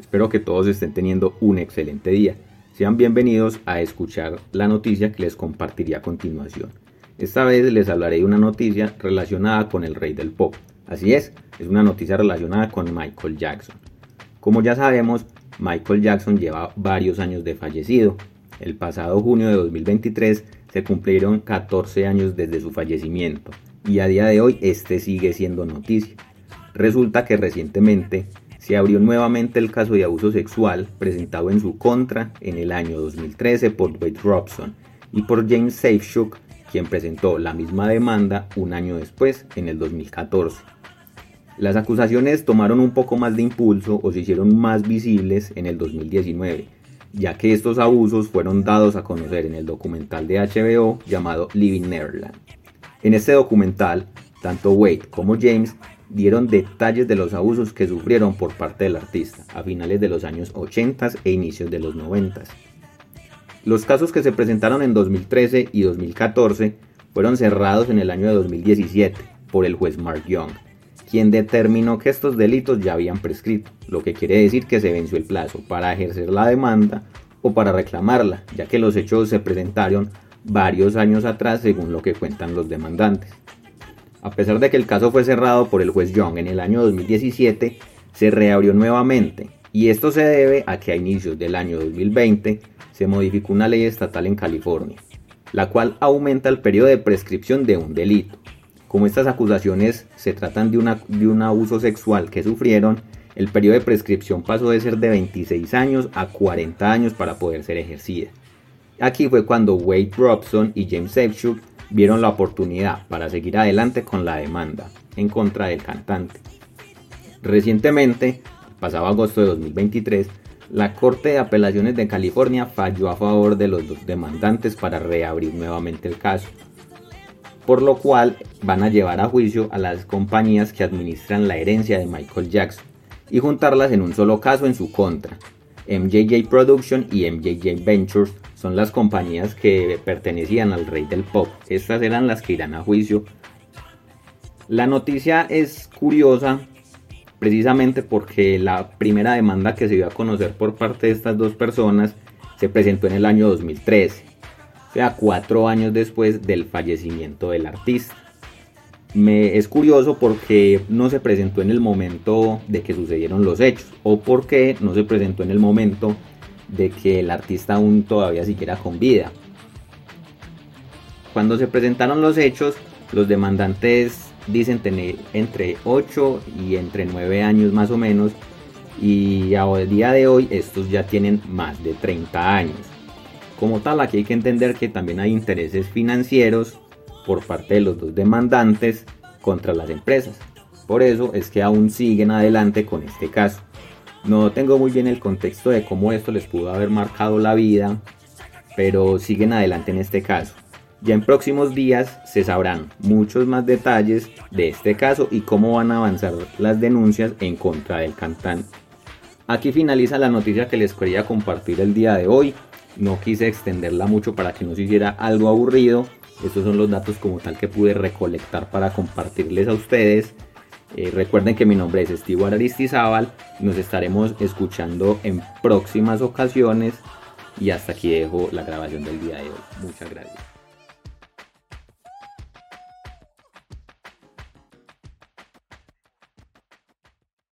Espero que todos estén teniendo un excelente día. Sean bienvenidos a escuchar la noticia que les compartiré a continuación. Esta vez les hablaré de una noticia relacionada con el rey del pop. Así es, es una noticia relacionada con Michael Jackson. Como ya sabemos, Michael Jackson lleva varios años de fallecido. El pasado junio de 2023 se cumplieron 14 años desde su fallecimiento y a día de hoy este sigue siendo noticia. Resulta que recientemente se abrió nuevamente el caso de abuso sexual presentado en su contra en el año 2013 por Wade Robson y por James Safeshuk, quien presentó la misma demanda un año después, en el 2014. Las acusaciones tomaron un poco más de impulso o se hicieron más visibles en el 2019, ya que estos abusos fueron dados a conocer en el documental de HBO llamado Living Neverland. En este documental, tanto Wade como James dieron detalles de los abusos que sufrieron por parte del artista a finales de los años 80 e inicios de los 90. Los casos que se presentaron en 2013 y 2014 fueron cerrados en el año de 2017 por el juez Mark Young, quien determinó que estos delitos ya habían prescrito, lo que quiere decir que se venció el plazo para ejercer la demanda o para reclamarla, ya que los hechos se presentaron varios años atrás según lo que cuentan los demandantes. A pesar de que el caso fue cerrado por el juez Young en el año 2017, se reabrió nuevamente y esto se debe a que a inicios del año 2020 se modificó una ley estatal en California, la cual aumenta el periodo de prescripción de un delito. Como estas acusaciones se tratan de, un abuso sexual que sufrieron, el periodo de prescripción pasó de ser de 26 años a 40 años para poder ser ejercida. Aquí fue cuando Wade Robson y James Safeshuk vieron la oportunidad para seguir adelante con la demanda en contra del cantante. Recientemente, pasado agosto de 2023, la Corte de Apelaciones de California falló a favor de los dos demandantes para reabrir nuevamente el caso, por lo cual van a llevar a juicio a las compañías que administran la herencia de Michael Jackson y juntarlas en un solo caso en su contra, MJJ Production y MJJ Ventures son las compañías que pertenecían al rey del pop. Estas eran las que irán a juicio. La noticia es curiosa precisamente porque la primera demanda que se dio a conocer por parte de estas dos personas se presentó en el año 2013, o sea, cuatro años después del fallecimiento del artista. Me, es curioso porque no se presentó en el momento de que sucedieron los hechos o porque no se presentó en el momento de que el artista aún todavía siquiera con vida. Cuando se presentaron los hechos, los demandantes dicen tener entre 8 y entre 9 años más o menos y a día de hoy estos ya tienen más de 30 años. Como tal, aquí hay que entender que también hay intereses financieros por parte de los dos demandantes contra las empresas. Por eso es que aún siguen adelante con este caso. No tengo muy bien el contexto de cómo esto les pudo haber marcado la vida, pero siguen adelante en este caso. Ya en próximos días se sabrán muchos más detalles de este caso y cómo van a avanzar las denuncias en contra del cantante. Aquí finaliza la noticia que les quería compartir el día de hoy. No quise extenderla mucho para que no se hiciera algo aburrido. Estos son los datos como tal que pude recolectar para compartirles a ustedes. Eh, recuerden que mi nombre es Steve Aristizábal. Nos estaremos escuchando en próximas ocasiones. Y hasta aquí dejo la grabación del día de hoy. Muchas gracias.